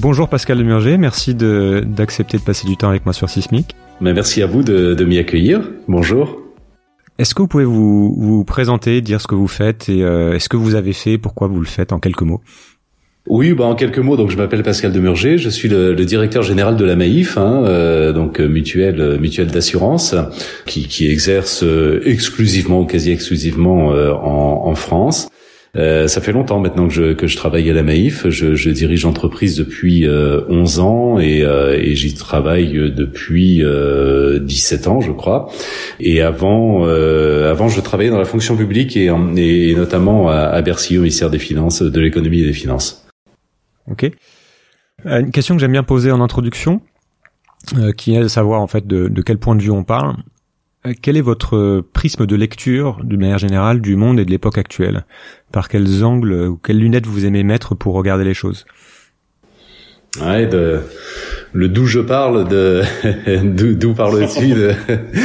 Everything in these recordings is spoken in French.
Bonjour Pascal Demurger, merci d'accepter de, passer du temps avec moi sur Sismic. Mais merci à vous de, de m'y accueillir. Bonjour. Est-ce que vous pouvez vous, vous présenter, dire ce que vous faites et euh, est-ce que vous avez fait, pourquoi vous le faites en quelques mots? Oui, bah en quelques mots, donc je m'appelle Pascal Demurger, je suis le, le, directeur général de la Maïf, hein, euh, donc euh, mutuelle mutuelle d'assurance, qui, qui exerce exclusivement ou quasi exclusivement en, en France. Euh, ça fait longtemps maintenant que je, que je travaille à la Maïf. Je, je dirige l'entreprise depuis euh, 11 ans et, euh, et j'y travaille depuis 17 ans, je crois. Et avant, avant, je travaillais dans la fonction publique et, et notamment à, à Bercy, au ministère des Finances, de l'économie et des finances. Ok. Une question que j'aime bien poser en introduction, qui est de savoir en fait de, de quel point de vue on parle. Quel est votre prisme de lecture, d'une manière générale, du monde et de l'époque actuelle? Par quels angles ou quelles lunettes vous aimez mettre pour regarder les choses? Ouais, de, le d'où je parle, de d'où parle-t-il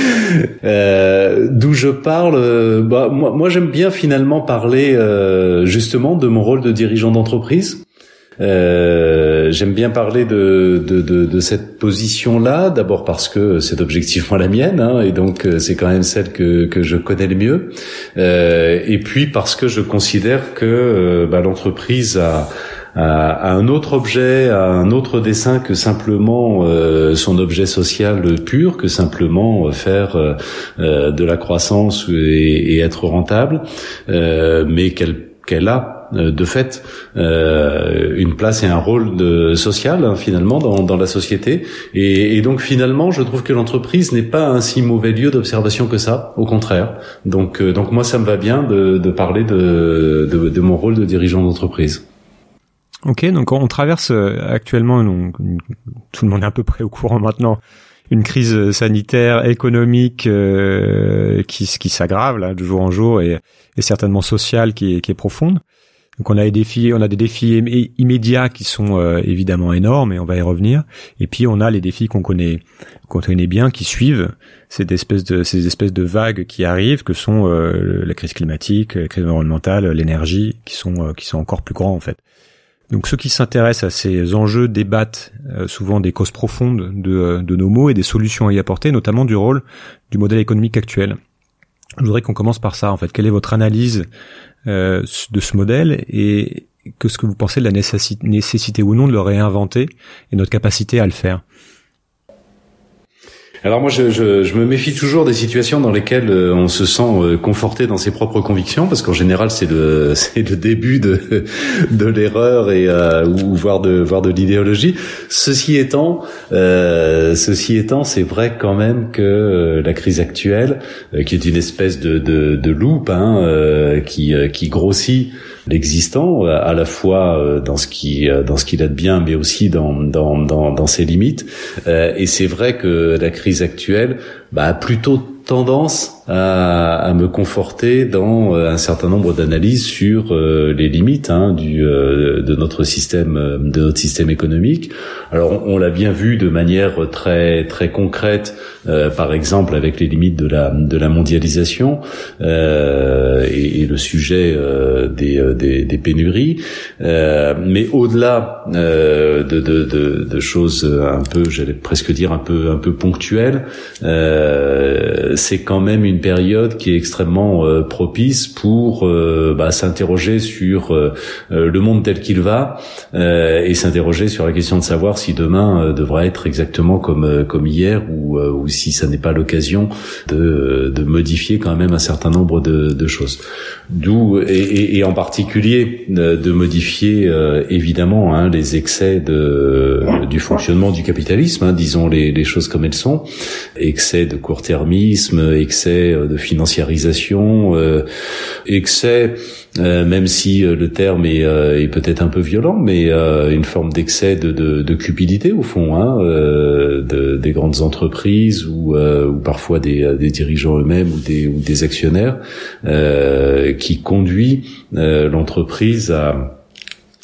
euh, D'où je parle, bah, moi, moi j'aime bien finalement parler euh, justement de mon rôle de dirigeant d'entreprise. Euh, J'aime bien parler de, de, de, de cette position-là, d'abord parce que c'est objectivement la mienne, hein, et donc euh, c'est quand même celle que, que je connais le mieux, euh, et puis parce que je considère que euh, bah, l'entreprise a, a, un autre objet, a un autre dessin que simplement euh, son objet social pur, que simplement faire euh, de la croissance et, et être rentable, mais qu'elle qu'elle a euh, de fait euh, une place et un rôle de, social hein, finalement dans, dans, la société. Et, et, donc finalement je trouve que l'entreprise n'est pas un si mauvais lieu d'observation que ça. Au contraire. Donc euh, donc moi ça me va bien de, de parler de, de, de, mon rôle de dirigeant d'entreprise. Ok donc on traverse euh, actuellement donc, tout le monde est à peu près au courant maintenant une crise sanitaire, économique euh, qui, qui s'aggrave là de jour en jour et, et certainement sociale qui qui est profonde. Donc on a des défis, on a des défis immédiats qui sont euh, évidemment énormes et on va y revenir. Et puis on a les défis qu'on connaît, qu'on connaît bien, qui suivent ces espèces de ces espèces de vagues qui arrivent, que sont euh, la crise climatique, la crise environnementale, l'énergie, qui sont euh, qui sont encore plus grands en fait. Donc ceux qui s'intéressent à ces enjeux débattent souvent des causes profondes de, de nos maux et des solutions à y apporter, notamment du rôle du modèle économique actuel. Je voudrais qu'on commence par ça en fait. Quelle est votre analyse euh, de ce modèle et que ce que vous pensez de la nécessité ou non de le réinventer et notre capacité à le faire? Alors moi, je, je, je, me méfie toujours des situations dans lesquelles euh, on se sent euh, conforté dans ses propres convictions, parce qu'en général, c'est le c'est le début de de l'erreur et euh, ou voire de voire de l'idéologie. Ceci étant, euh, ceci étant, c'est vrai quand même que la crise actuelle, qui est une espèce de de, de loupe, hein, qui qui grossit l'existant, à la fois dans ce qui dans ce qu'il a de bien, mais aussi dans dans dans, ses limites. et c'est vrai que la crise actuelle, bah, plutôt tendance à, à, me conforter dans euh, un certain nombre d'analyses sur euh, les limites hein, du, euh, de notre système de notre système économique. Alors on, l'a bien vu de manière très très concrète, par exemple avec les limites de la de la mondialisation et, et, le sujet des, des, des, pénuries. mais au-delà de, de, de, de, choses un peu, j'allais presque dire un peu un peu ponctuelles, c'est quand même une période qui est extrêmement euh, propice pour euh, bah, s'interroger sur euh, le monde tel qu'il va et s'interroger sur la question de savoir si demain devra être exactement comme comme hier ou, si ça n'est pas l'occasion de, de modifier quand même un certain nombre de, choses. D'où et, en particulier de modifier évidemment hein, les excès de, du fonctionnement du capitalisme, hein, disons les choses comme elles sont, excès de court-termisme, excès excès de financiarisation, excès euh, même si euh, le terme est, euh, est peut-être un peu violent, mais une forme d'excès de, de, de, cupidité au fond, hein, de, des grandes entreprises ou, ou parfois des, des dirigeants eux-mêmes ou des, ou des actionnaires, qui conduit l'entreprise à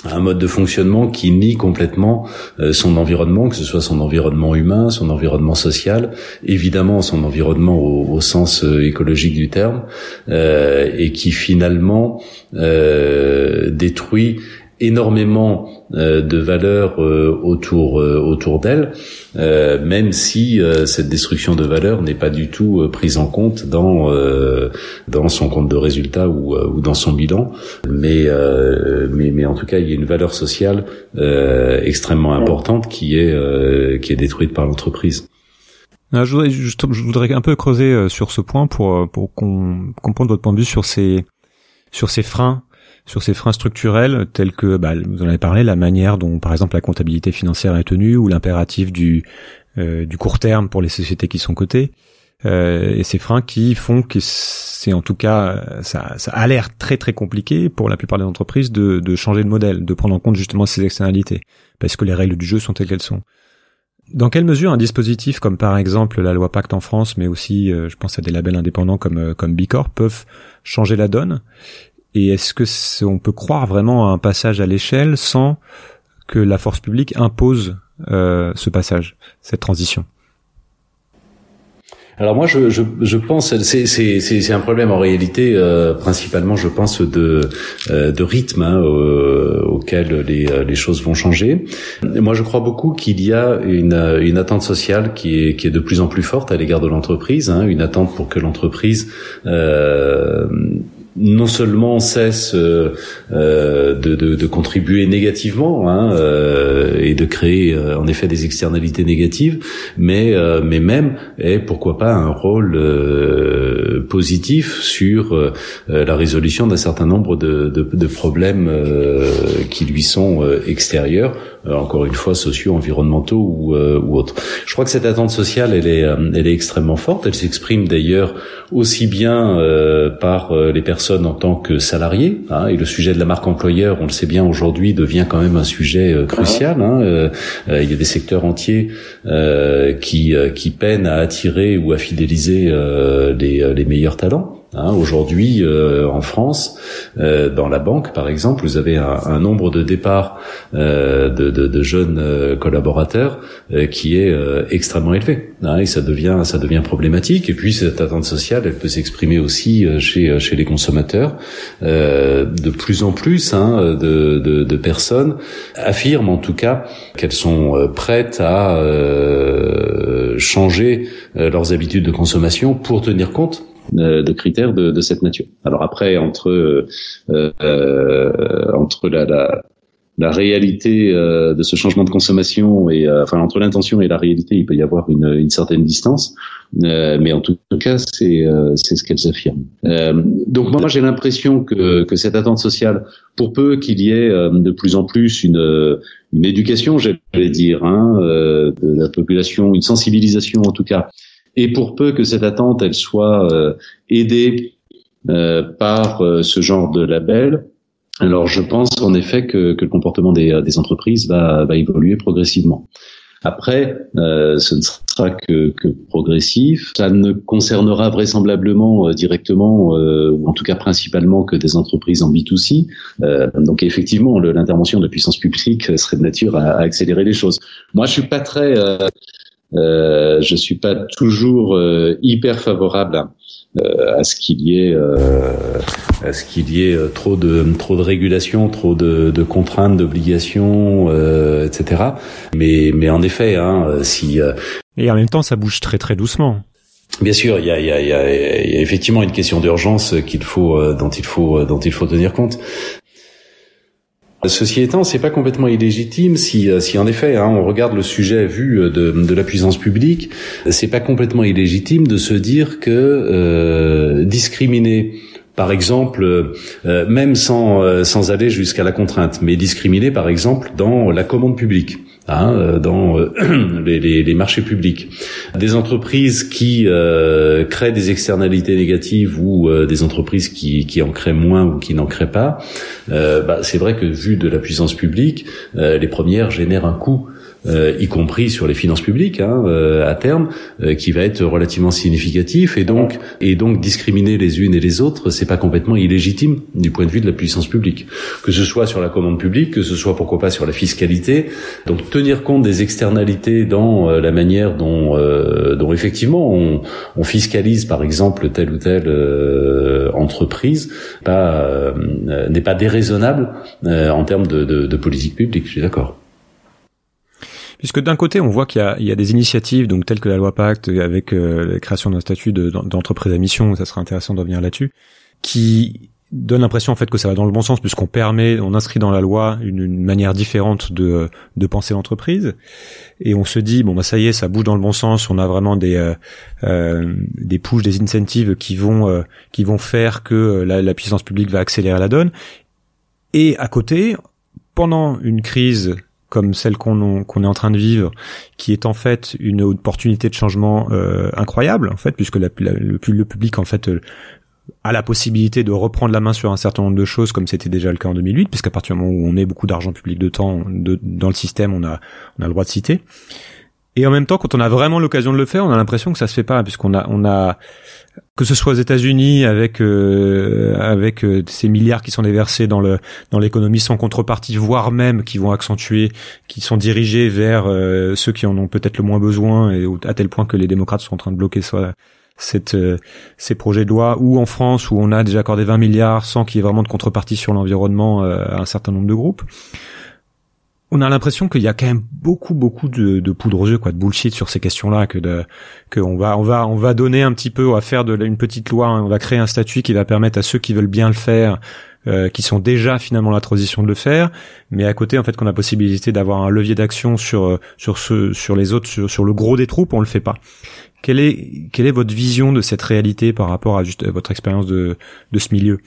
un mode de fonctionnement qui nie complètement euh, son environnement, que ce soit son environnement humain, son environnement social, évidemment son environnement au, sens euh, écologique du terme, euh, et qui finalement détruit énormément euh, de valeurs euh, autour euh, autour d'elle, même si cette destruction de valeurs n'est pas du tout prise en compte dans dans son compte de résultat ou, ou dans son bilan. Mais mais mais en tout cas, il y a une valeur sociale extrêmement importante qui est qui est détruite par l'entreprise. Je voudrais, je voudrais un peu creuser sur ce point pour pour qu'on comprenne votre point de vue sur ces sur ces freins sur ces freins structurels tels que, bah, vous en avez parlé, la manière dont, par exemple, la comptabilité financière est tenue ou l'impératif du, euh, court terme pour les sociétés qui sont cotées. Euh, et ces freins qui font que c'est en tout cas ça, ça a l'air très très compliqué pour la plupart des entreprises de, changer de modèle, de prendre en compte justement ces externalités, parce que les règles du jeu sont telles qu'elles sont. Dans quelle mesure un dispositif comme par exemple la loi Pacte en France, mais aussi euh, je pense à des labels indépendants comme comme Bicor peuvent changer la donne? Et est-ce que on peut croire vraiment à un passage à l'échelle sans que la force publique impose euh, ce passage, cette transition? Alors moi, je, je, je pense, c'est un problème en réalité, euh, principalement, je pense, de, euh, de rythme hein, auquel les, les choses vont changer. Moi, je crois beaucoup qu'il y a une, une attente sociale qui est, qui est de plus en plus forte à l'égard de l'entreprise, hein, une attente pour que l'entreprise euh, non seulement cesse euh, euh, de, de, de, contribuer négativement hein, euh, et de créer euh, en effet des externalités négatives, mais mais même et pourquoi pas un rôle positif sur la résolution d'un certain nombre de, de, de problèmes qui lui sont extérieurs euh, encore une fois sociaux, environnementaux ou, euh, ou autres. Je crois que cette attente sociale, elle est, euh, elle est extrêmement forte. Elle s'exprime d'ailleurs aussi bien par les personnes en tant que salariés. Hein, et le sujet de la marque employeur, on le sait bien aujourd'hui, devient quand même un sujet crucial. Hein, il y a des secteurs entiers qui, peinent à attirer ou à fidéliser les meilleurs talents. Hein, Aujourd'hui, euh, en France, euh, dans la banque, par exemple, vous avez un, un nombre de départs euh, de, de, de, jeunes euh, collaborateurs euh, qui est euh, extrêmement élevé. Hein, et ça devient, ça devient problématique. Et puis cette attente sociale, elle peut s'exprimer aussi chez, chez les consommateurs. de plus en plus hein, de, de, de, personnes affirment, en tout cas, qu'elles sont prêtes à changer leurs habitudes de consommation pour tenir compte de critères de, de, cette nature. Alors après, entre euh, euh, entre la, la, la réalité de ce changement de consommation et enfin entre l'intention et la réalité, il peut y avoir une, une certaine distance, mais en tout cas, c'est c'est ce qu'elles affirment. donc moi, j'ai l'impression que que cette attente sociale, pour peu qu'il y ait de plus en plus une une éducation, j'allais dire, hein, de la population, une sensibilisation en tout cas et pour peu que cette attente elle soit euh, aidée euh, par euh, ce genre de label, alors je pense en effet que, que le comportement des, des entreprises va, va, évoluer progressivement. Après, euh, ce ne sera que, que, progressif. Ça ne concernera vraisemblablement euh, directement, euh, ou en tout cas principalement, que des entreprises en B2C. donc effectivement, l'intervention de puissance publique serait de nature à, à, accélérer les choses. Moi, je suis pas très euh, je suis pas toujours euh, hyper favorable euh, à ce qu'il y ait euh, à ce qu'il y ait trop de trop de régulation, trop de, de contraintes, d'obligations, etc. Mais mais en effet, hein, si et en même temps, ça bouge très très doucement. Bien sûr, il y a, il y a, il y a effectivement une question d'urgence qu'il faut, dont il faut, dont il faut tenir compte. Ceci étant, c'est pas complètement illégitime si, euh, si en effet, hein, on regarde le sujet vu euh, de, de la puissance publique, c'est pas complètement illégitime de se dire que euh, discriminer par exemple, même sans, sans aller jusqu'à la contrainte, mais discriminer par exemple dans la commande publique. Hein, euh, dans euh, les, les, les, marchés publics. Des entreprises qui euh, créent des externalités négatives ou des entreprises qui, qui en créent moins ou qui n'en créent pas, bah, c'est vrai que vu de la puissance publique, les premières génèrent un coût euh, y compris sur les finances publiques hein, euh, à terme, euh, qui va être relativement significatif et donc et donc discriminer les unes et les autres, c'est pas complètement illégitime du point de vue de la puissance publique, que ce soit sur la commande publique, que ce soit pourquoi pas sur la fiscalité. Donc tenir compte des externalités dans la manière dont dont effectivement on, on, fiscalise par exemple telle ou telle entreprise, pas n'est pas déraisonnable en termes de, de, de politique publique. Je suis d'accord. Puisque d'un côté, on voit qu'il y, y a, des initiatives, donc telles que la loi Pacte, avec euh, la création d'un statut d'entreprise à mission, ça serait intéressant de revenir là-dessus, qui donne l'impression en fait que ça va dans le bon sens puisqu'on permet, on inscrit dans la loi une, manière différente de, de penser l'entreprise. Et on se dit bon bah ça y est ça bouge dans le bon sens, on a vraiment des euh, euh des pushes, des incentives qui vont euh, qui vont faire que la, la puissance publique va accélérer la donne. Et à côté pendant une crise comme celle qu'on est en train de vivre, qui est en fait une opportunité de changement euh, incroyable en fait, puisque le, public en fait euh, a la possibilité de reprendre la main sur un certain nombre de choses, comme c'était déjà le cas en 2008, puisqu'à partir du moment où on met beaucoup d'argent public de temps de, dans le système, on a on a le droit de citer. Et en même temps, quand on a vraiment l'occasion de le faire, on a l'impression que ça se fait pas, puisqu'on a on a que ce soit aux États-Unis avec euh, avec euh, ces milliards qui sont déversés dans le dans l'économie sans contrepartie, voire même qui vont accentuer, qui sont dirigés vers euh, ceux qui en ont peut-être le moins besoin, et à tel point que les démocrates sont en train de bloquer soit cette, ces projets de loi, ou en France où on a déjà accordé 20 milliards sans qu'il y ait vraiment de contrepartie sur l'environnement à un certain nombre de groupes on a l'impression qu'il y a quand même beaucoup beaucoup de, de poudre aux yeux quoi de bullshit sur ces questions-là que de que on va on va on va donner un petit peu on va faire de une petite loi hein, on va créer un statut qui va permettre à ceux qui veulent bien le faire euh, qui sont déjà finalement la transition de le faire. Mais à côté en fait qu'on a possibilité d'avoir un levier d'action sur euh, sur ce sur les autres sur, le gros des troupes on le fait pas. Quelle est quelle est votre vision de cette réalité par rapport à juste votre expérience de de ce milieu?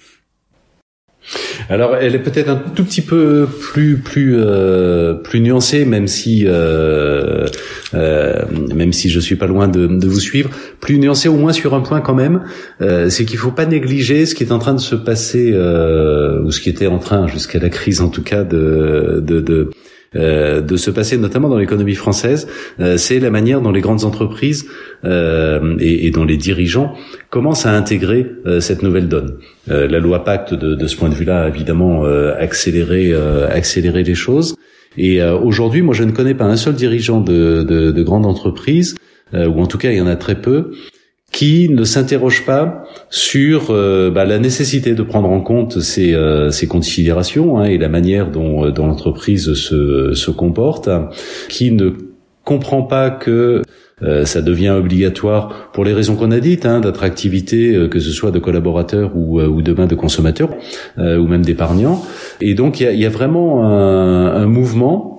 Alors, elle est peut-être un tout petit peu plus plus euh, plus nuancée, même si euh, euh, même si je suis pas loin de, vous suivre, plus nuancée au moins sur un point quand même, euh, c'est qu'il faut pas négliger ce qui est en train de se passer euh, ou ce qui était en train jusqu'à la crise en tout cas de de se passer, notamment dans l'économie française, euh, c'est la manière dont les grandes entreprises euh, et, et, dont les dirigeants commencent à intégrer cette nouvelle donne. la loi Pacte, de, de ce point de vue-là, a évidemment accéléré, accéléré les choses. Et aujourd'hui, moi, je ne connais pas un seul dirigeant de, de, de grande entreprise, ou en tout cas, il y en a très peu, qui ne s'interroge pas sur euh, bah, la nécessité de prendre en compte ces, euh, ces considérations hein, et la manière dont, euh, dont l'entreprise se, se comporte, qui ne comprend pas que ça devient obligatoire pour les raisons qu'on a dites, hein, d'attractivité, que ce soit de collaborateurs ou, ou demain de consommateurs, ou même d'épargnants. Et donc il y a, y a, vraiment un, un mouvement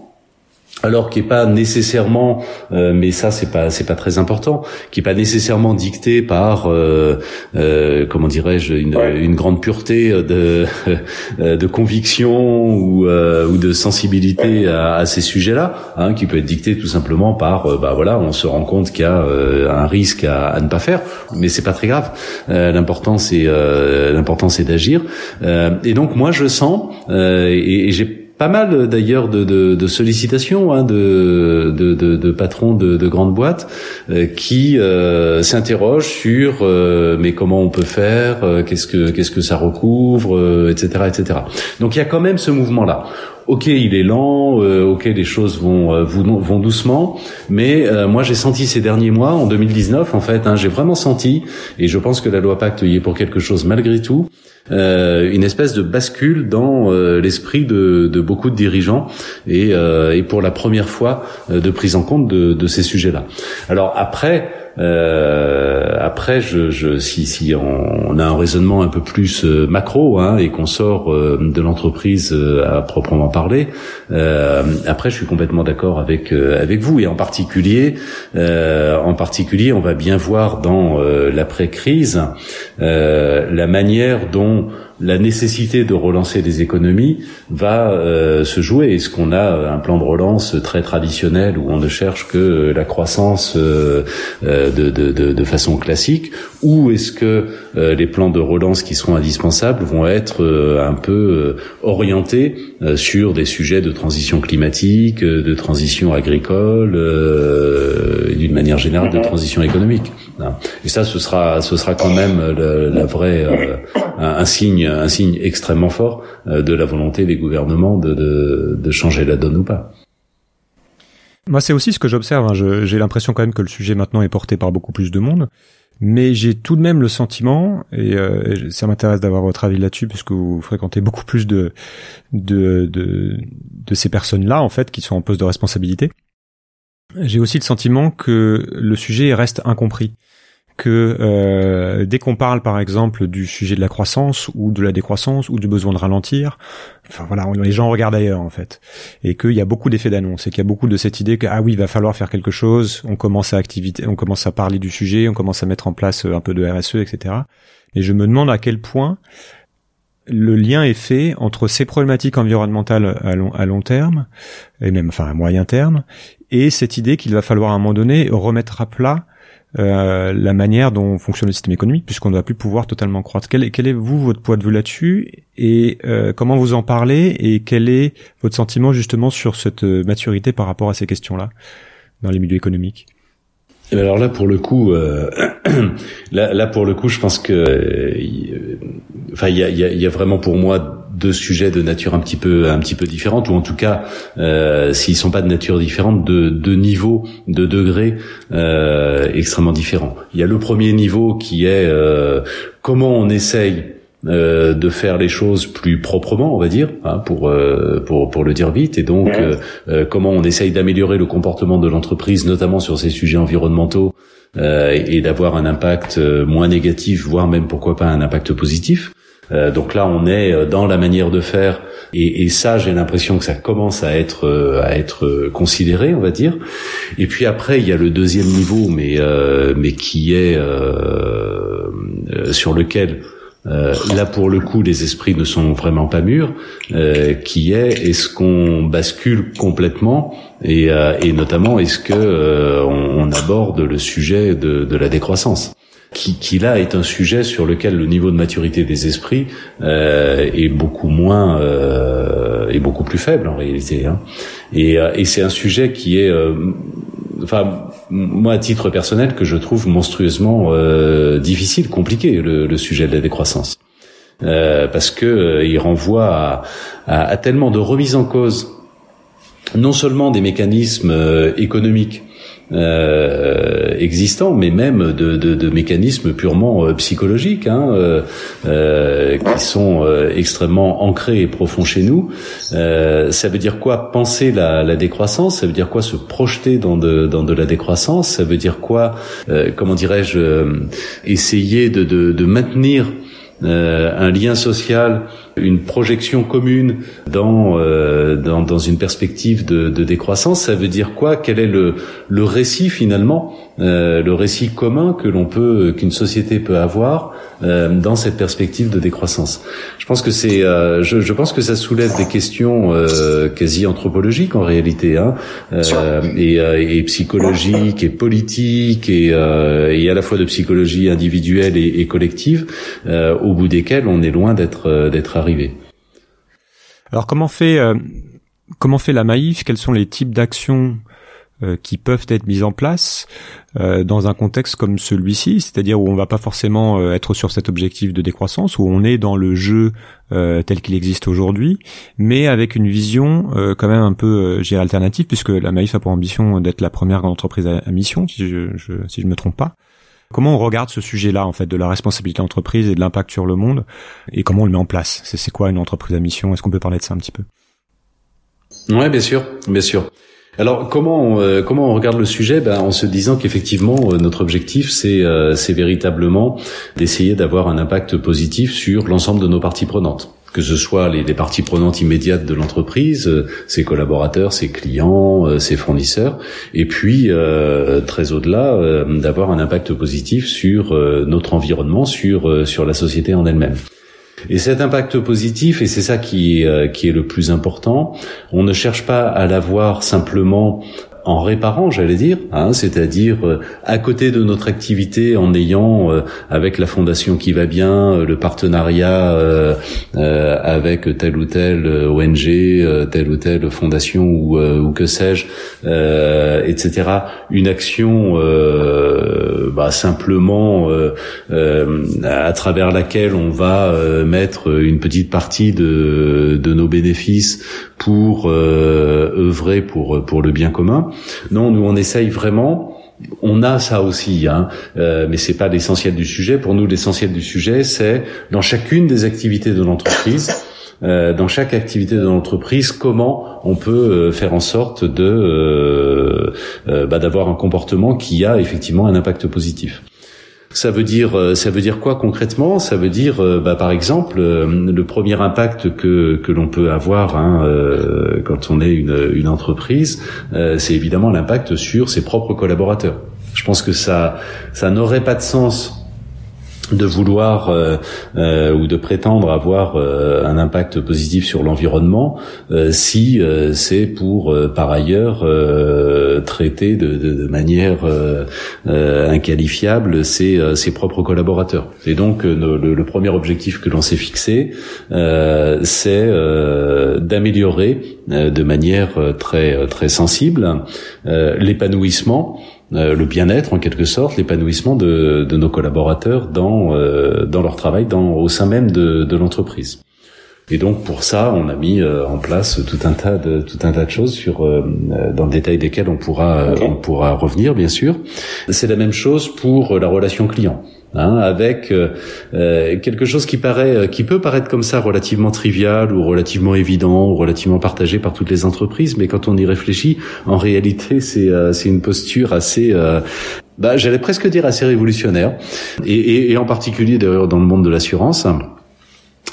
alors qui est pas nécessairement, euh, mais ça c'est pas c'est pas très important, qui est pas nécessairement dicté par euh, euh, comment dirais-je une, une, grande pureté de de conviction ou ou de sensibilité à, à ces sujets-là, hein, qui peut être dicté tout simplement par bah voilà on se rend compte qu'il y a un risque à, à, ne pas faire, mais c'est pas très grave. l'important c'est l'important c'est d'agir. et donc moi je sens et, et j'ai pas mal d'ailleurs de, sollicitations hein, de, patrons de, grandes boîtes euh, qui euh, s'interrogent sur euh, mais comment on peut faire, qu'est-ce que qu'est-ce que ça recouvre, etc., etc. Donc il y a quand même ce mouvement là. Ok, il est lent, ok, les choses vont vont, vont doucement, mais moi j'ai senti ces derniers mois, en 2019 en fait, hein, j'ai vraiment senti, et je pense que la loi Pacte y est pour quelque chose malgré tout, euh, une espèce de bascule dans euh, l'esprit de, de, beaucoup de dirigeants et, euh, et, pour la première fois de prise en compte de, de ces sujets-là. Alors après, euh, après, je, je, si, si on, a un raisonnement un peu plus euh, macro hein, et qu'on sort euh, de l'entreprise à proprement parler, après, je suis complètement d'accord avec avec vous. Et en particulier, en particulier, on va bien voir dans l'après crise la manière dont la nécessité de relancer les économies va euh, se jouer. Est-ce qu'on a un plan de relance très traditionnel où on ne cherche que la croissance euh, euh, de, de, de, de, façon classique, ou est-ce que les plans de relance qui seront indispensables vont être un peu orientés sur des sujets de transition climatique, de transition agricole, et d'une manière générale de transition économique? Et ça, ce sera, ce sera quand même la vraie un, signe, un signe extrêmement fort euh, de la volonté des gouvernements de, changer la donne ou pas. Moi, c'est aussi ce que j'observe. Hein. J'ai l'impression quand même que le sujet maintenant est porté par beaucoup plus de monde. Mais j'ai tout de même le sentiment, et euh, ça m'intéresse d'avoir votre avis là-dessus, puisque vous fréquentez beaucoup plus de ces personnes-là, en fait, qui sont en poste de responsabilité. J'ai aussi le sentiment que le sujet reste incompris que euh, dès qu'on parle par exemple du sujet de la croissance ou de la décroissance ou du besoin de ralentir, enfin voilà, les gens regardent ailleurs en fait, et qu'il y a beaucoup d'effets d'annonce, et qu'il y a beaucoup de cette idée que ah oui, il va falloir faire quelque chose, on commence à activité, on commence à parler du sujet, on commence à mettre en place un peu de RSE, etc. Et je me demande à quel point le lien est fait entre ces problématiques environnementales à long, à long terme, et même enfin à moyen terme, et cette idée qu'il va falloir à un moment donné remettre à plat euh, la manière dont fonctionne le système économique, puisqu'on ne va plus pouvoir totalement croître. Quel est, quel est vous votre point de vue là-dessus? Et euh, comment vous en parlez? Et quel est votre sentiment justement sur cette euh, maturité par rapport à ces questions-là dans les milieux économiques? Alors là, pour le coup, euh, là, là, pour le coup, je pense que, enfin, il y a, y a, vraiment pour moi deux sujets de nature un petit peu un petit peu différente ou en tout cas euh, s'ils sont pas de nature différente de deux niveaux de degrés euh, extrêmement différents. Il y a le premier niveau qui est euh, comment on essaye euh, de faire les choses plus proprement, on va dire, hein, pour, euh, pour pour le dire vite, et donc euh, comment on essaye d'améliorer le comportement de l'entreprise, notamment sur ces sujets environnementaux, et d'avoir un impact moins négatif, voire même pourquoi pas un impact positif. Euh, donc là, on est euh, dans la manière de faire, et, et ça, j'ai l'impression que ça commence à être euh, à être considéré, on va dire. Et puis après, il y a le deuxième niveau, mais mais qui est sur lequel là pour le coup les esprits ne sont vraiment pas mûrs, qui est est-ce qu'on bascule complètement et, et notamment est-ce que on, on, aborde le sujet de, de la décroissance? Qui, qui, là est un sujet sur lequel le niveau de maturité des esprits euh, est beaucoup moins euh, est beaucoup plus faible en réalité. Hein. Et, euh, et c'est un sujet qui est, euh, enfin moi à titre personnel que je trouve monstrueusement euh, difficile, compliqué le, sujet de la décroissance, parce que il renvoie à, à, tellement de remise en cause non seulement des mécanismes économiques euh, existants, mais même de, de, de mécanismes purement euh, psychologiques, hein, euh, euh qui sont euh, extrêmement ancrés et profonds chez nous. ça veut dire quoi penser la, la, décroissance? Ça veut dire quoi se projeter dans de, dans de la décroissance? Ça veut dire quoi, comment dirais-je, essayer de, de, de maintenir un lien social une projection commune dans, euh, dans, dans, une perspective de, de, décroissance, ça veut dire quoi? Quel est le, le récit finalement, euh, le récit commun que l'on peut, qu'une société peut avoir euh, dans cette perspective de décroissance? Je pense que c'est, euh, je, je, pense que ça soulève des questions euh, quasi anthropologiques en réalité, hein, euh, et, et, psychologiques et politiques et, et, à la fois de psychologie individuelle et, et collective, au bout desquelles on est loin d'être d'être alors comment fait euh, comment fait la Maïf Quels sont les types d'actions euh, qui peuvent être mises en place euh, dans un contexte comme celui-ci, c'est-à-dire où on va pas forcément être sur cet objectif de décroissance, où on est dans le jeu tel qu'il existe aujourd'hui, mais avec une vision quand même un peu j'ai alternative, puisque la Maïf a pour ambition d'être la première entreprise à, mission, si je, je, si je me trompe pas. Comment on regarde ce sujet-là, en fait, de la responsabilité d'entreprise et de l'impact sur le monde, et comment on le met en place? C'est quoi une entreprise à mission? Est-ce qu'on peut parler de ça un petit peu? Ouais, bien sûr, bien sûr. Alors comment on, euh, comment on regarde le sujet? Ben, En se disant qu'effectivement euh, notre objectif c'est euh, c'est véritablement d'essayer d'avoir un impact positif sur l'ensemble de nos parties prenantes que ce soit les, les parties prenantes immédiates de l'entreprise, euh, ses collaborateurs, ses clients, euh, ses fournisseurs, et puis euh, très au-delà, d'avoir un impact positif sur notre environnement, sur sur la société en elle-même. Et cet impact positif, et c'est ça qui, qui est le plus important, on ne cherche pas à l'avoir simplement en réparant, j'allais dire, hein, c'est-à-dire euh, à côté de notre activité en ayant euh, avec la fondation qui va bien, euh, le partenariat avec telle ou telle ONG, telle ou telle fondation ou, que sais-je, etc. Une action bah, simplement à travers laquelle on va mettre une petite partie de, de nos bénéfices pour œuvrer pour pour le bien commun. Non, nous on essaye vraiment. On a ça aussi, hein, euh, mais c'est pas l'essentiel du sujet. Pour nous, l'essentiel du sujet, c'est dans chacune des activités de l'entreprise. Euh, dans chaque activité de l'entreprise, comment on peut euh, faire en sorte de bah, d'avoir un comportement qui a effectivement un impact positif. Ça veut dire, euh, ça veut dire quoi concrètement? Ça veut dire, euh, bah, par exemple, euh, le premier impact que que l'on peut avoir hein, quand on est une, une entreprise, c'est évidemment l'impact sur ses propres collaborateurs. Je pense que ça, ça n'aurait pas de sens de vouloir euh, euh, ou de prétendre avoir euh, un impact positif sur l'environnement si c'est pour par ailleurs traiter de, manière inqualifiable ses, ses, propres collaborateurs. Et donc le, le, premier objectif que l'on s'est fixé, c'est d'améliorer de manière très très sensible l'épanouissement euh, le bien-être en quelque sorte, l'épanouissement de, de, nos collaborateurs dans euh, dans leur travail, dans au sein même de, de l'entreprise. Et donc pour ça, on a mis euh, en place tout un tas de tout un tas de choses sur dans le détail desquelles on pourra on pourra revenir bien sûr. C'est la même chose pour la relation client. Hein, avec euh, euh, quelque chose qui paraît, euh, qui peut paraître comme ça relativement trivial ou relativement évident ou relativement partagé par toutes les entreprises, mais quand on y réfléchit, en réalité, c'est c'est une posture assez bah, j'allais presque dire assez révolutionnaire, et, et, et en particulier d'ailleurs dans le monde de l'assurance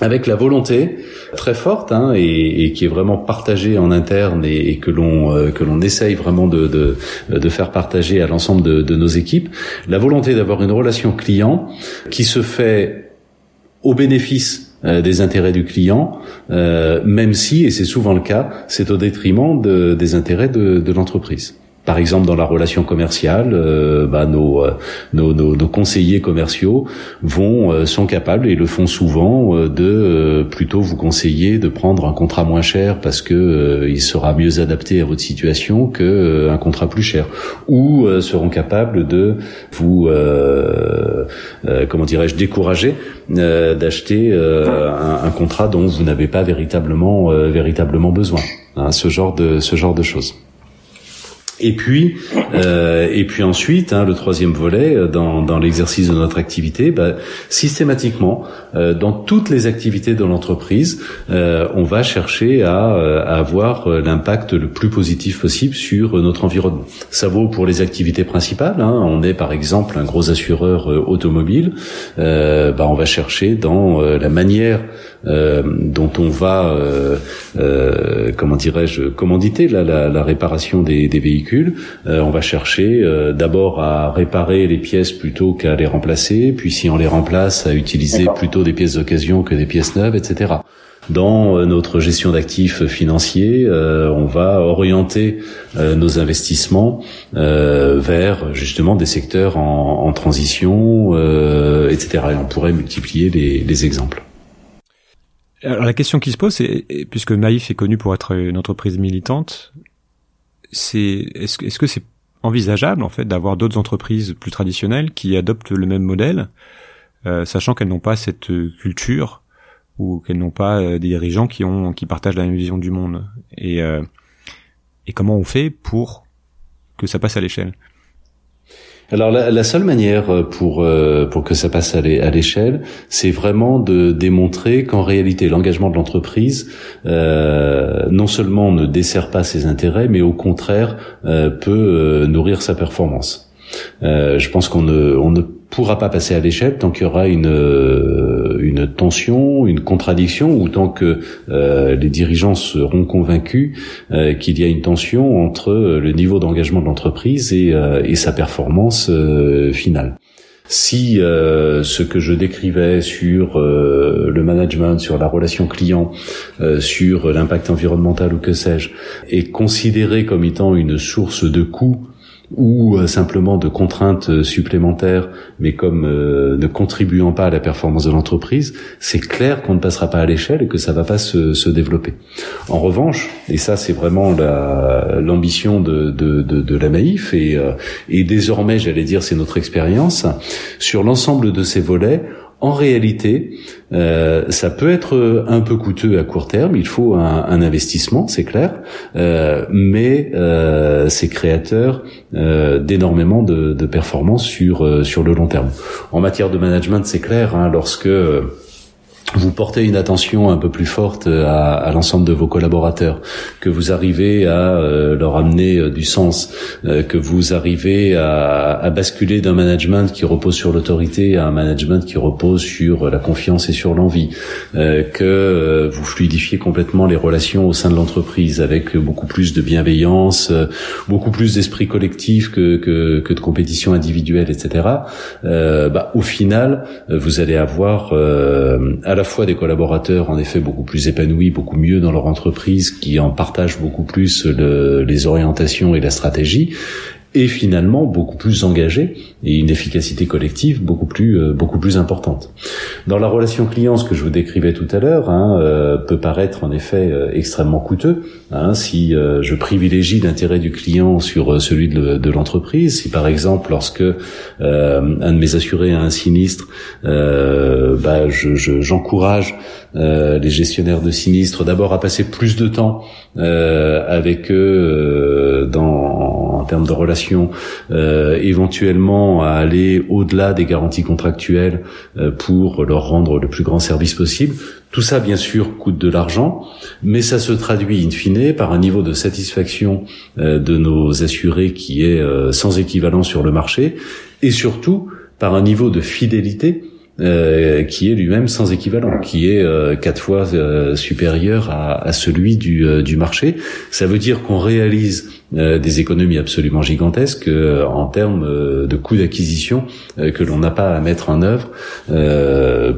avec la volonté très forte hein, et, qui est vraiment partagée en interne et, que l'on euh, que l'on essaye vraiment de, de, faire partager à l'ensemble de, de, nos équipes, la volonté d'avoir une relation client qui se fait au bénéfice euh, des intérêts du client, euh, même si, et c'est souvent le cas, c'est au détriment des intérêts de l'entreprise. Par exemple, dans la relation commerciale, euh, bah, nos, euh, nos, conseillers commerciaux vont euh, sont capables et le font souvent de plutôt vous conseiller de prendre un contrat moins cher parce que il sera mieux adapté à votre situation que un contrat plus cher, ou seront capables de vous comment dirais-je décourager d'acheter un, un, contrat dont vous n'avez pas véritablement véritablement besoin. Hein, ce genre de ce genre de choses. Et puis, euh, et puis ensuite, hein, le troisième volet euh, dans, dans l'exercice de notre activité, bah, systématiquement, euh, dans toutes les activités de l'entreprise, euh, on va chercher à, euh, à avoir l'impact le plus positif possible sur notre environnement. Ça vaut pour les activités principales. Hein. On est par exemple un gros assureur automobile. bah, on va chercher dans la manière dont on va, comment dirais-je, commanditer la, la, la réparation des, des véhicules euh, on va chercher euh, d'abord à réparer les pièces plutôt qu'à les remplacer, puis si on les remplace, à utiliser plutôt des pièces d'occasion que des pièces neuves, etc. Dans euh, notre gestion d'actifs financiers, on va orienter nos investissements vers justement des secteurs en, transition, etc. Et on pourrait multiplier les, les exemples. Alors la question qui se pose, c'est puisque Maïf est connu pour être une entreprise militante, est-ce que c'est envisageable en fait d'avoir d'autres entreprises plus traditionnelles qui adoptent le même modèle, euh, sachant qu'elles n'ont pas cette culture ou qu'elles n'ont pas euh, des dirigeants qui ont qui partagent la même vision du monde? Et euh, et comment on fait pour que ça passe à l'échelle? Alors la, la, seule manière euh, pour euh, pour que ça passe à l'échelle, c'est vraiment de démontrer qu'en réalité l'engagement de l'entreprise euh, non seulement ne dessert pas ses intérêts, mais au contraire euh, peut nourrir sa performance. je pense qu'on ne on ne pourra pas passer à l'échelle tant qu'il y aura une euh, une tension, une contradiction, ou tant que euh, les dirigeants seront convaincus euh, qu'il y a une tension entre le niveau d'engagement de l'entreprise et, et sa performance finale. Si euh, ce que je décrivais sur euh, le management, sur la relation client, euh, sur l'impact environnemental ou que sais-je, est considéré comme étant une source de coûts ou euh, simplement de contraintes euh, supplémentaires, mais comme euh, ne contribuant pas à la performance de l'entreprise, c'est clair qu'on ne passera pas à l'échelle et que ça va pas se, se développer. En revanche, et ça c'est vraiment l'ambition de, de, de, de, la Maïf, et, et désormais j'allais dire c'est notre expérience, sur l'ensemble de ces volets, en réalité, euh, ça peut être un peu coûteux à court terme. Il faut un, un investissement, c'est clair, euh, mais euh, c'est créateur euh, d'énormément de, de performances sur euh, sur le long terme. En matière de management, c'est clair. Hein, lorsque vous portez une attention un peu plus forte à, à l'ensemble de vos collaborateurs, que vous arrivez à euh, leur amener euh, du sens, euh, que vous arrivez à, à basculer d'un management qui repose sur l'autorité à un management qui repose sur la confiance et sur l'envie, que vous fluidifiez complètement les relations au sein de l'entreprise avec beaucoup plus de bienveillance, beaucoup plus d'esprit collectif que, que, que, de compétition individuelle, etc. bah, au final, vous allez avoir à fois des collaborateurs en effet beaucoup plus épanouis, beaucoup mieux dans leur entreprise, qui en partagent beaucoup plus les orientations et la stratégie, et finalement beaucoup plus engagé et une efficacité collective beaucoup plus euh, beaucoup plus importante. Dans la relation client, ce que je vous décrivais tout à l'heure hein, euh, peut paraître en effet euh, extrêmement coûteux. Hein, si je privilégie l'intérêt du client sur celui de, l'entreprise, si par exemple lorsque un de mes assurés a un sinistre, bah, j'encourage je, les gestionnaires de sinistres d'abord à passer plus de temps avec eux dans en termes de relations, euh, éventuellement à aller au-delà des garanties contractuelles euh, pour leur rendre le plus grand service possible. Tout ça, bien sûr, coûte de l'argent, mais ça se traduit in fine par un niveau de satisfaction euh, de nos assurés qui est sans équivalent sur le marché, et surtout par un niveau de fidélité euh, qui est lui-même sans équivalent, qui est euh, quatre fois euh, supérieur à, à celui du, du, marché. Ça veut dire qu'on réalise des économies absolument gigantesques en termes de coûts d'acquisition que l'on n'a pas à mettre en œuvre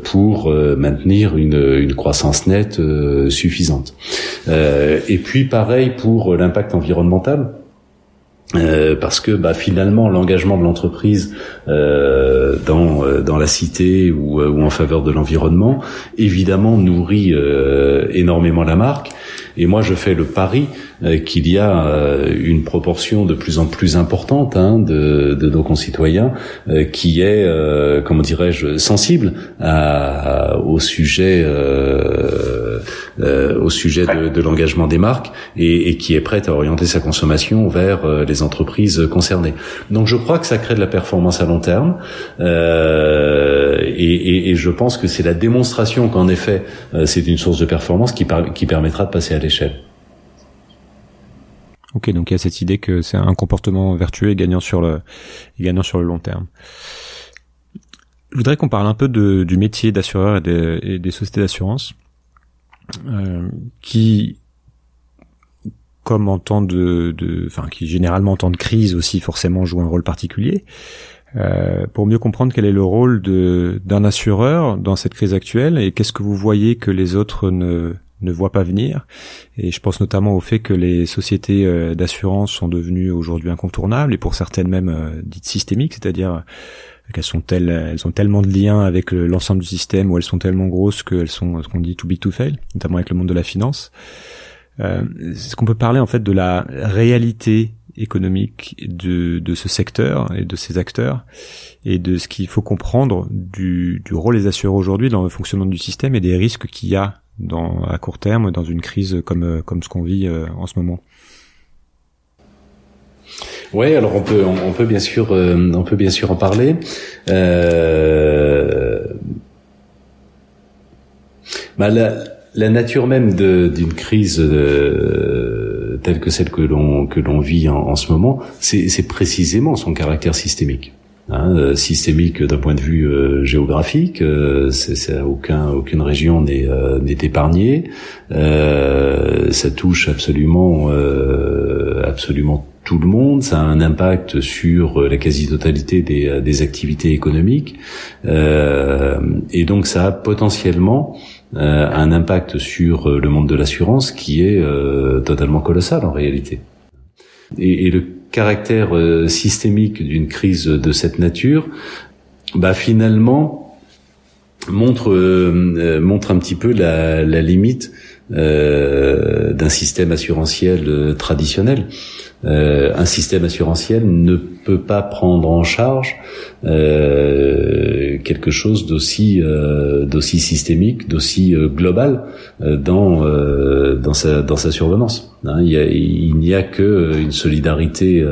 pour maintenir une, une, croissance nette suffisante. et puis pareil pour l'impact environnemental. Euh, parce que bah, finalement l'engagement de l'entreprise euh, dans euh, dans la cité ou, ou en faveur de l'environnement évidemment nourrit énormément la marque. Et moi je fais le pari qu'il y a une proportion de plus en plus importante hein, de, de, nos concitoyens qui est comment dirais-je sensible à, au sujet euh, au sujet de, de l'engagement des marques et, et, qui est prête à orienter sa consommation vers euh, les entreprises concernées. Donc je crois que ça crée de la performance à long terme euh, et, et, et, je pense que c'est la démonstration qu'en effet euh, c'est une source de performance qui, qui permettra de passer à l'échelle. Ok, donc il y a cette idée que c'est un comportement vertueux et gagnant sur le, gagnant sur le long terme. Je voudrais qu'on parle un peu de, du métier d'assureur et, et, des sociétés d'assurance. Euh, qui comme en temps de, de, enfin qui généralement en temps de crise aussi forcément joue un rôle particulier. Euh, pour mieux comprendre quel est le rôle d'un assureur dans cette crise actuelle et qu'est-ce que vous voyez que les autres ne ne voient pas venir. Et je pense notamment au fait que les sociétés euh, d'assurance sont devenues aujourd'hui incontournables et pour certaines même euh, dites systémiques, c'est-à-dire qu'elles sont telles, elles ont tellement de liens avec l'ensemble du système ou elles sont tellement grosses qu'elles sont ce qu'on dit too big to fail, notamment avec le monde de la finance. Euh, Est-ce qu'on peut parler en fait de la réalité économique de, de ce secteur et de ces acteurs et de ce qu'il faut comprendre du, du rôle des assureurs aujourd'hui dans le fonctionnement du système et des risques qu'il y a dans, à court terme dans une crise comme, comme ce qu'on vit euh, en ce moment? Oui, alors on peut, on, peut bien sûr, euh, on peut bien sûr en parler. Euh, bah, la, nature même d'une crise euh, telle que celle que l'on que l'on vit en, ce moment, c'est précisément son caractère systémique. Hein, systémique d'un point de vue géographique, c'est, aucun, aucune région n'est, n'est épargnée. ça touche absolument, absolument tout le monde, ça a un impact sur la quasi-totalité des, des activités économiques, euh, et donc ça a potentiellement euh, un impact sur le monde de l'assurance qui est euh, totalement colossal en réalité. Et, le caractère euh, systémique d'une crise de cette nature, bah finalement montre euh, montre un petit peu la limite d'un système assurantiel traditionnel. Euh, un système assurantiel ne peut pas prendre en charge euh, quelque chose d'aussi euh, d'aussi systémique, d'aussi global dans dans sa dans sa survenance. Hein, il n'y a, que une solidarité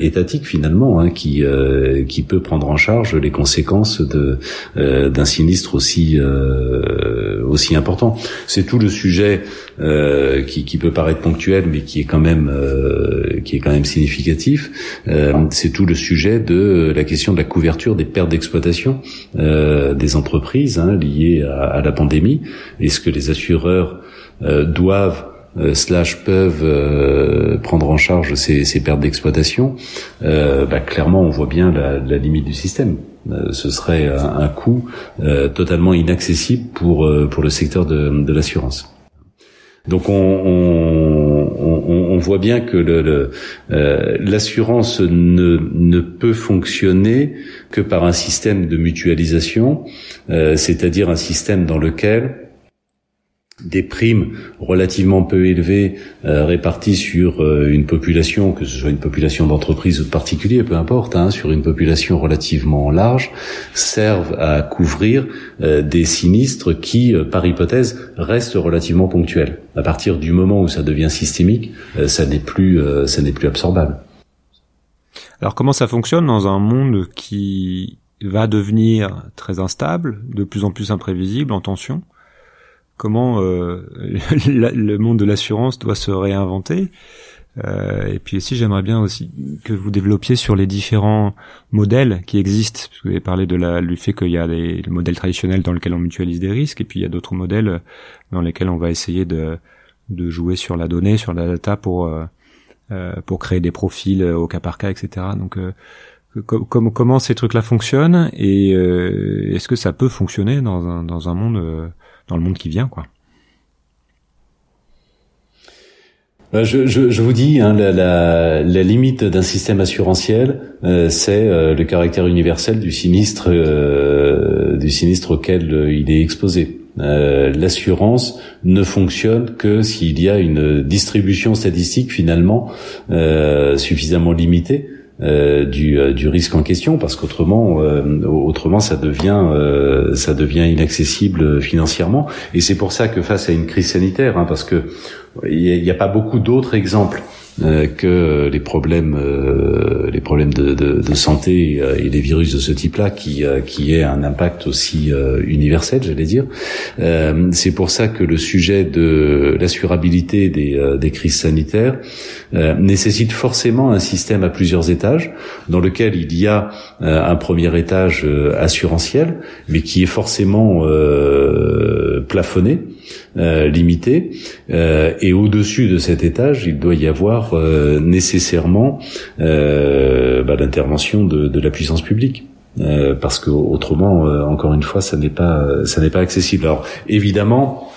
étatique finalement hein, qui qui peut prendre en charge les conséquences de d'un sinistre aussi aussi important. Tout le sujet qui, qui peut paraître ponctuel, mais qui est quand même euh, qui est quand même significatif, euh, c'est tout le sujet de la question de la couverture des pertes d'exploitation euh, des entreprises hein, liées à, la pandémie. Est-ce que les assureurs doivent slash peuvent prendre en charge ces, ces pertes d'exploitation, bah, clairement on voit bien la, la limite du système. ce serait un, un coût totalement inaccessible pour pour le secteur de, de l'assurance. Donc on, on, on, voit bien que le, euh, l'assurance ne, ne peut fonctionner que par un système de mutualisation, euh, c'est-à-dire un système dans lequel des primes relativement peu élevées euh, réparties sur euh, une population, que ce soit une population d'entreprise ou de particulier, peu importe, hein, sur une population relativement large, servent à couvrir euh, des sinistres qui, par hypothèse, restent relativement ponctuels. À partir du moment où ça devient systémique, ça n'est plus, ça n'est plus absorbable. Alors comment ça fonctionne dans un monde qui va devenir très instable, de plus en plus imprévisible, en tension? Comment euh, le monde de l'assurance doit se réinventer. Euh, et puis aussi, j'aimerais bien aussi que vous développiez sur les différents modèles qui existent. Vous avez parlé de la, du fait qu'il y a les, modèles traditionnels dans lesquels on mutualise des risques, et puis il y a d'autres modèles dans lesquels on va essayer de, de jouer sur la donnée, sur la data pour euh, pour créer des profils au cas par cas, etc. Donc comment ces trucs-là fonctionnent et est-ce que ça peut fonctionner dans un, dans un monde dans le monde qui vient, quoi. Euh, je, je, je, vous dis, hein, la, la, la, limite d'un système assurantiel, euh, c'est euh, le caractère universel du sinistre, du sinistre auquel il est exposé. L'assurance ne fonctionne que s'il y a une distribution statistique finalement suffisamment limitée euh, du, euh, du, risque en question parce qu'autrement euh, autrement ça devient ça devient inaccessible financièrement. Et c'est pour ça que face à une crise sanitaire hein, parce que il n'y a, pas beaucoup d'autres exemples. euh, que les problèmes, euh, les problèmes de, de, de santé euh, et les virus de ce type-là qui qui aient un impact aussi universel, j'allais dire. c'est pour ça que le sujet de l'assurabilité des, des crises sanitaires nécessite forcément un système à plusieurs étages, dans lequel il y a un premier étage assurantiel, mais qui est forcément plafonné euh, limité. Euh, et au-dessus de cet étage, il doit y avoir euh, nécessairement bah, l'intervention de, de, la puissance publique. parce que autrement, encore une fois, ça n'est pas, ça n'est pas accessible. Alors évidemment,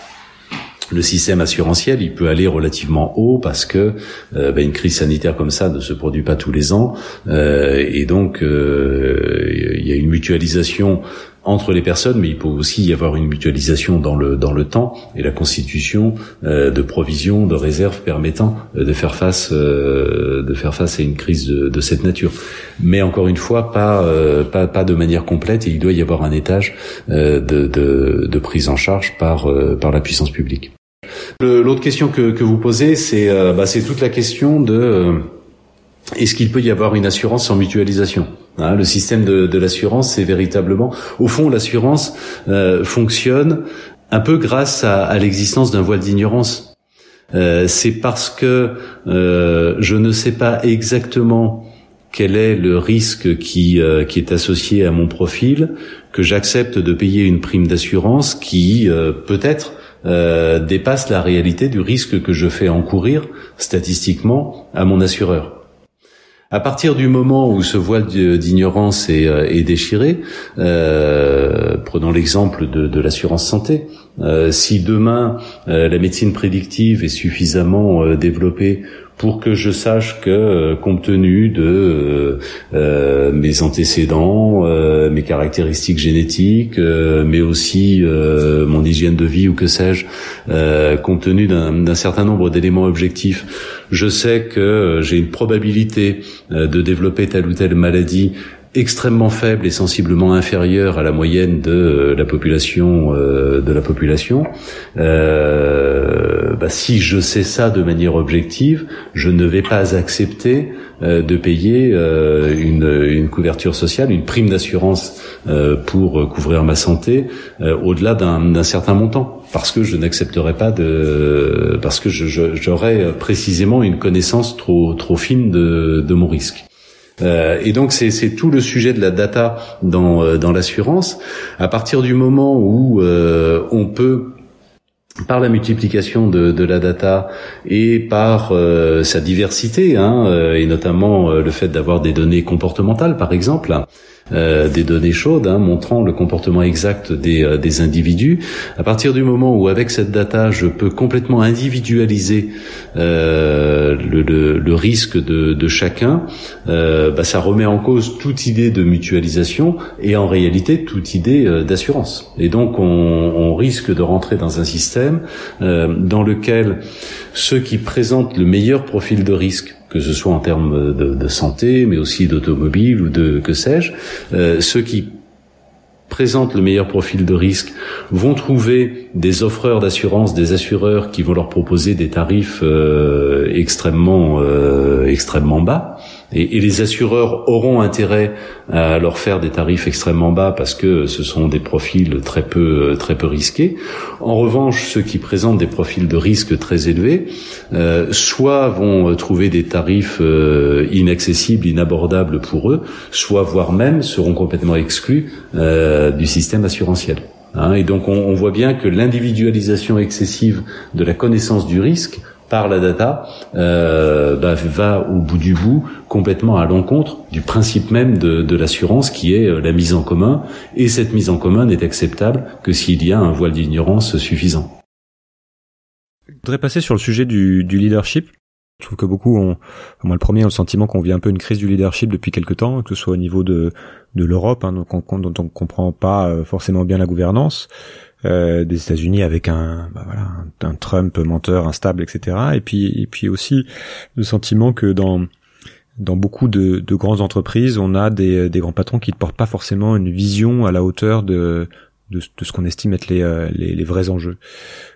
le système assurantiel, il peut aller relativement haut parce que bah, une crise sanitaire comme ça ne se produit pas tous les ans, et donc il y a une mutualisation entre les personnes, mais il peut aussi y avoir une mutualisation dans le dans le temps et la constitution euh, de provisions, de réserves permettant euh, de faire face euh, de faire face à une crise de, de, cette nature. Mais encore une fois, pas pas pas de manière complète et il doit y avoir un étage de, de, de prise en charge par par la puissance publique. L'autre question que, que vous posez, c'est bah, c'est toute la question de est-ce qu'il peut y avoir une assurance sans mutualisation? Hein, le système de, l'assurance, c'est véritablement, au fond, l'assurance euh, fonctionne un peu grâce à, l'existence d'un voile d'ignorance. Euh, c'est parce que euh, je ne sais pas exactement quel est le risque qui, qui est associé à mon profil, que j'accepte de payer une prime d'assurance qui peut-être dépasse la réalité du risque que je fais encourir statistiquement à mon assureur. À partir du moment où ce voile d'ignorance est, est, déchiré, euh, prenons l'exemple de, l'assurance santé, euh, si demain euh, la médecine prédictive est suffisamment euh, développée pour que je sache que, compte tenu de mes antécédents, mes caractéristiques génétiques, mais aussi mon hygiène de vie ou que sais-je, compte tenu d'un certain nombre d'éléments objectifs, je sais que j'ai une probabilité de développer telle ou telle maladie extrêmement faible et sensiblement inférieur à la moyenne de euh, la population euh, de la population. Euh, bah, si je sais ça de manière objective, je ne vais pas accepter de payer une, une, couverture sociale, une prime d'assurance pour couvrir ma santé au-delà d'un certain montant, parce que je n'accepterai pas de, parce que j'aurais précisément une connaissance trop trop fine de, de mon risque. Euh, et donc c'est tout le sujet de la data dans, euh, dans l'assurance. À partir du moment où euh, on peut par la multiplication de, la data et par sa diversité, hein, et notamment le fait d'avoir des données comportementales, par exemple, euh, des données chaudes hein, montrant le comportement exact des, euh, des, individus. À partir du moment où avec cette data je peux complètement individualiser euh, le, le, le, risque de, de chacun, euh, bah, ça remet en cause toute idée de mutualisation et en réalité toute idée euh, d'assurance. Et donc on, on, risque de rentrer dans un système dans lequel ceux qui présentent le meilleur profil de risque que ce soit en termes de, santé, mais aussi d'automobile ou de que sais-je, euh, ceux qui présentent le meilleur profil de risque vont trouver des offreurs d'assurance, des assureurs qui vont leur proposer des tarifs euh, extrêmement euh, extrêmement bas. Et, et, les assureurs auront intérêt à leur faire des tarifs extrêmement bas parce que ce sont des profils très peu très peu risqués. En revanche, ceux qui présentent des profils de risque très élevés, euh, soit vont trouver des tarifs euh, inaccessibles, inabordables pour eux, soit voire même seront complètement exclus euh, du système assurantiel. Hein, et donc on, on voit bien que l'individualisation excessive de la connaissance du risque par la data euh, bah, va au bout du bout complètement à l'encontre du principe même de, de l'assurance qui est euh, la mise en commun et cette mise en commun n'est acceptable que s'il y a un voile d'ignorance suffisant. Je voudrais passer sur le sujet du, du leadership. Je trouve que beaucoup ont, moi le premier, le sentiment qu'on vit un peu une crise du leadership depuis quelque temps, que ce soit au niveau de, de l'Europe, hein, dont on comprend pas euh, forcément bien la gouvernance, euh, des États-Unis avec un, bah voilà, un, Trump menteur, instable, etc. Et puis, et puis aussi le sentiment que dans dans beaucoup de, de grandes entreprises, on a des, des, grands patrons qui ne portent pas forcément une vision à la hauteur de, de, de ce qu'on estime être les, euh, les, les, vrais enjeux.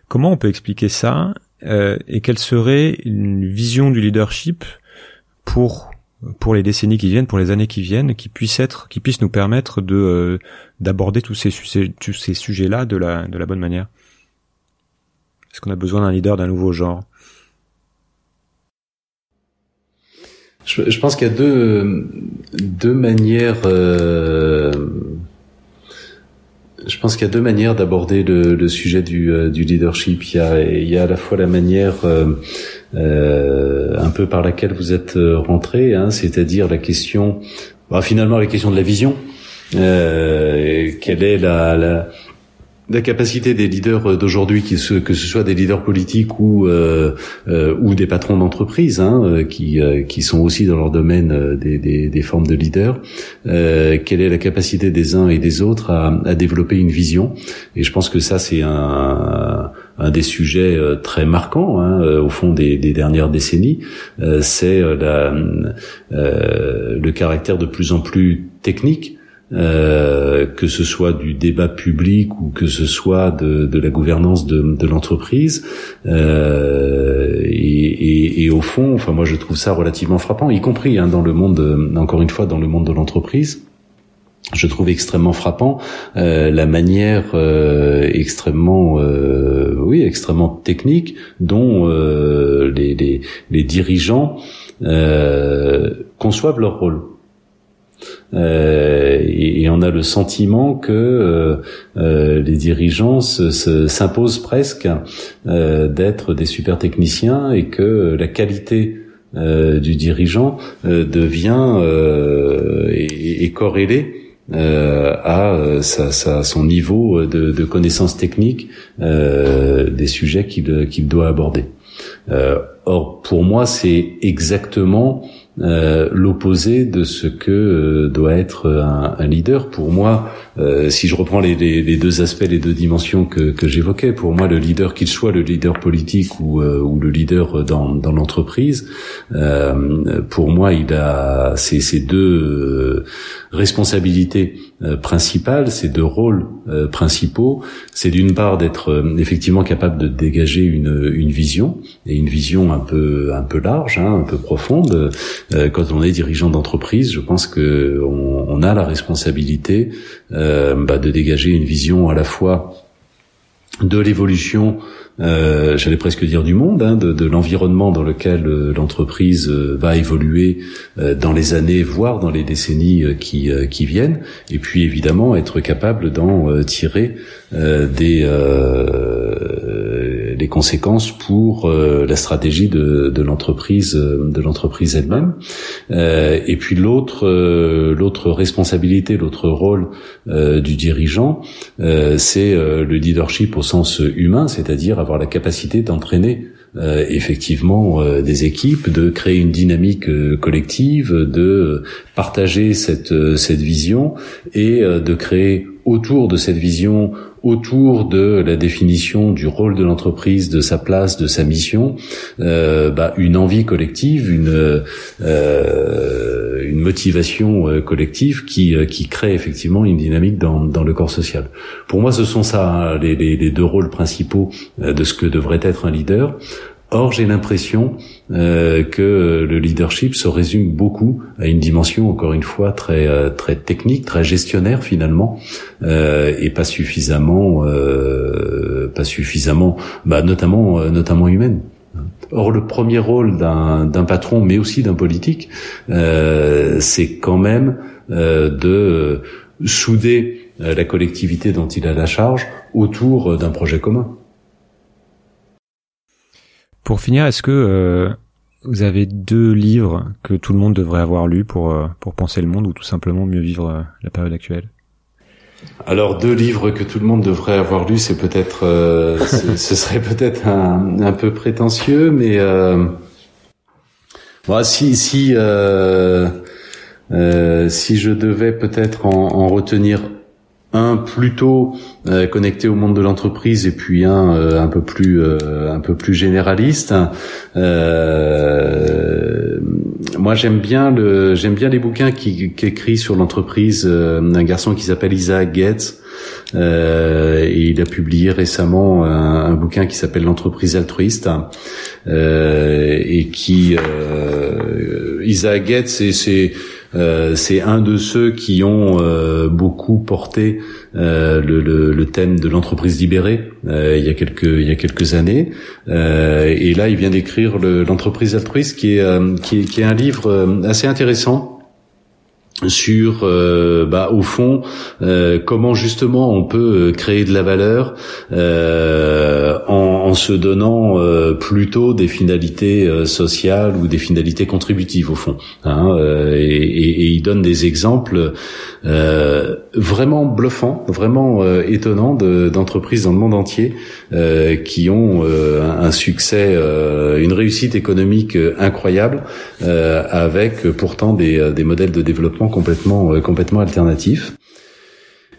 Comment on peut expliquer ça euh, et quelle serait une vision du leadership pour pour les décennies qui viennent, pour les années qui viennent, qui puissent être, qui puissent nous permettre de euh, d'aborder tous ces sujets, tous ces sujets-là de la de la bonne manière. Est-ce qu'on a besoin d'un leader d'un nouveau genre? Je, je, pense qu'il y a deux deux manières. Euh, je pense qu'il y a deux manières d'aborder le, le, sujet du, euh, du, leadership. Il y a, il y a à la fois la manière euh, un peu par laquelle vous êtes euh, rentré, hein, c'est-à-dire la question, bah, finalement la question de la vision. Euh, quelle est la, la, la capacité des leaders d'aujourd'hui, que ce soit des leaders politiques ou euh, euh, ou des patrons d'entreprise, hein, euh, qui qui sont aussi dans leur domaine des, des, des formes de leaders, quelle est la capacité des uns et des autres à, à développer une vision? Et je pense que ça c'est un un des sujets très marquants hein, au fond des, des, dernières décennies, c'est le caractère de plus en plus technique euh, que ce soit du débat public ou que ce soit de, de la gouvernance de, de l'entreprise. Euh, et, et, et, au fond, enfin moi je trouve ça relativement frappant, y compris hein, dans le monde, encore une fois, dans le monde de l'entreprise je trouve extrêmement frappant euh, la manière euh, extrêmement euh, oui extrêmement technique dont euh, les, les, les, dirigeants conçoivent leur rôle. Euh, et, on a le sentiment que euh, euh, les dirigeants s'imposent presque d'être des super techniciens et que la qualité du dirigeant devient et, corrélée à sa, son niveau de, de connaissance technique des sujets qu'il doit aborder. or, pour moi, c'est exactement euh, l'opposé de ce que euh, doit être un, leader. Pour moi, euh, si je reprends les, les, les, deux aspects, les deux dimensions que, que j'évoquais, pour moi, le leader, qu'il soit le leader politique ou, ou le leader dans, dans l'entreprise, pour moi, il a ces, ces deux responsabilités principales, ces deux rôles principaux. C'est d'une part d'être effectivement capable de dégager une, une vision et une vision un peu un peu large, hein, un peu profonde euh, quand on est dirigeant d'entreprise, je pense que on, a la responsabilité euh, bah, de dégager une vision à la fois de l'évolution euh, j'allais presque dire du monde, hein, de, l'environnement dans lequel l'entreprise va évoluer dans les années, voire dans les décennies qui viennent, et puis évidemment être capable d'en tirer des les conséquences pour euh, la stratégie de, de l'entreprise euh, de l'entreprise elle-même. Euh, et puis l'autre l'autre responsabilité, l'autre rôle du dirigeant, c'est le leadership au sens humain, c'est-à-dire avoir la capacité d'entraîner effectivement des équipes, de créer une dynamique collective, de partager cette cette vision et de créer autour de cette vision autour de la définition du rôle de l'entreprise, de sa place, de sa mission, euh, bah, une envie collective, une euh, une motivation euh, collective qui euh, qui crée effectivement une dynamique dans dans le corps social. Pour moi, ce sont ça hein, les, les, deux rôles principaux euh, de ce que devrait être un leader. Or, j'ai l'impression euh, que le leadership se résume beaucoup à une dimension, encore une fois, très euh, très technique, très gestionnaire finalement, euh, et pas suffisamment, euh, pas suffisamment, bah, notamment notamment humaine. Or, le premier rôle d'un patron, mais aussi d'un politique, c'est quand même de souder la collectivité dont il a la charge autour d'un projet commun. Pour finir, est-ce que euh, vous avez deux livres que tout le monde devrait avoir lus pour euh, pour penser le monde ou tout simplement mieux vivre euh, la période actuelle? Alors deux livres que tout le monde devrait avoir lus, c'est peut-être, ce serait peut-être un, un, peu prétentieux, mais moi, si si si je devais peut-être en, en retenir un plutôt euh, connecté au monde de l'entreprise et puis un euh, un peu plus euh, un peu plus généraliste. moi j'aime bien le j'aime bien les bouquins qui, qui écrit sur l'entreprise d'un garçon qui s'appelle Isaac Gates. et il a publié récemment un, un bouquin qui s'appelle l'entreprise altruiste et qui Isaac Gates c'est euh, c'est un de ceux qui ont euh, beaucoup porté euh, le, le, le, thème de l'entreprise libérée il y a quelques années. et là, il vient d'écrire l'entreprise altruiste, qui est, qui est un livre assez intéressant sur euh, bah, au fond comment justement on peut créer de la valeur en, se donnant plutôt des finalités sociales ou des finalités contributives au fond hein, et, et, il donne des exemples vraiment bluffants vraiment étonnants d'entreprises dans le monde entier qui ont un, succès une réussite économique incroyable avec pourtant des, des modèles de développement complètement euh, complètement alternatif.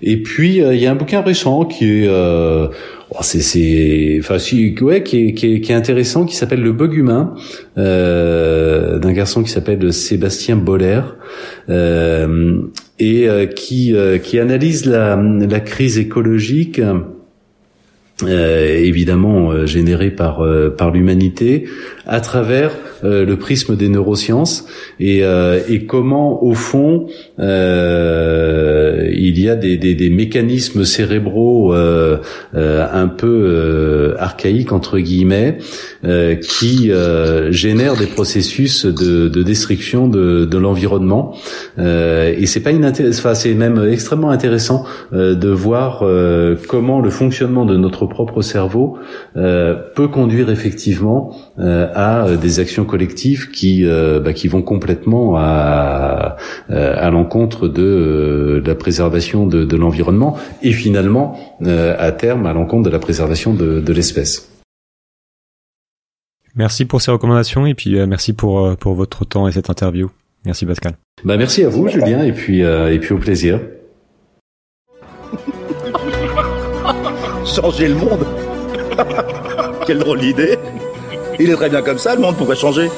Et puis euh, il y a un bouquin récent qui est euh, oh, c'est enfin si, ouais qui est, qui est, qui est intéressant qui s'appelle Le bug humain euh, d'un garçon qui s'appelle Sébastien Boller euh, et qui qui analyse la la crise écologique euh, évidemment euh, généré par euh, par l'humanité à travers le prisme des neurosciences et, et comment au fond il y a des, des, des mécanismes cérébraux un peu archaïques entre guillemets qui génèrent des processus de, de destruction de, de l'environnement. Et c'est pas une enfin, c'est même extrêmement intéressant de voir comment le fonctionnement de notre propre cerveau euh, peut conduire effectivement euh, à euh, des actions collectives qui bah, qui vont complètement à à l'encontre de, la préservation de, de l'environnement et finalement à terme à l'encontre de la préservation de, de l'espèce. Merci pour ces recommandations et puis merci pour pour votre temps et cette interview. Merci Pascal. Bah merci à vous Julien et puis et puis au plaisir. changer le monde. Quelle drôle d'idée. Il est très bien comme ça, le monde pourrait changer.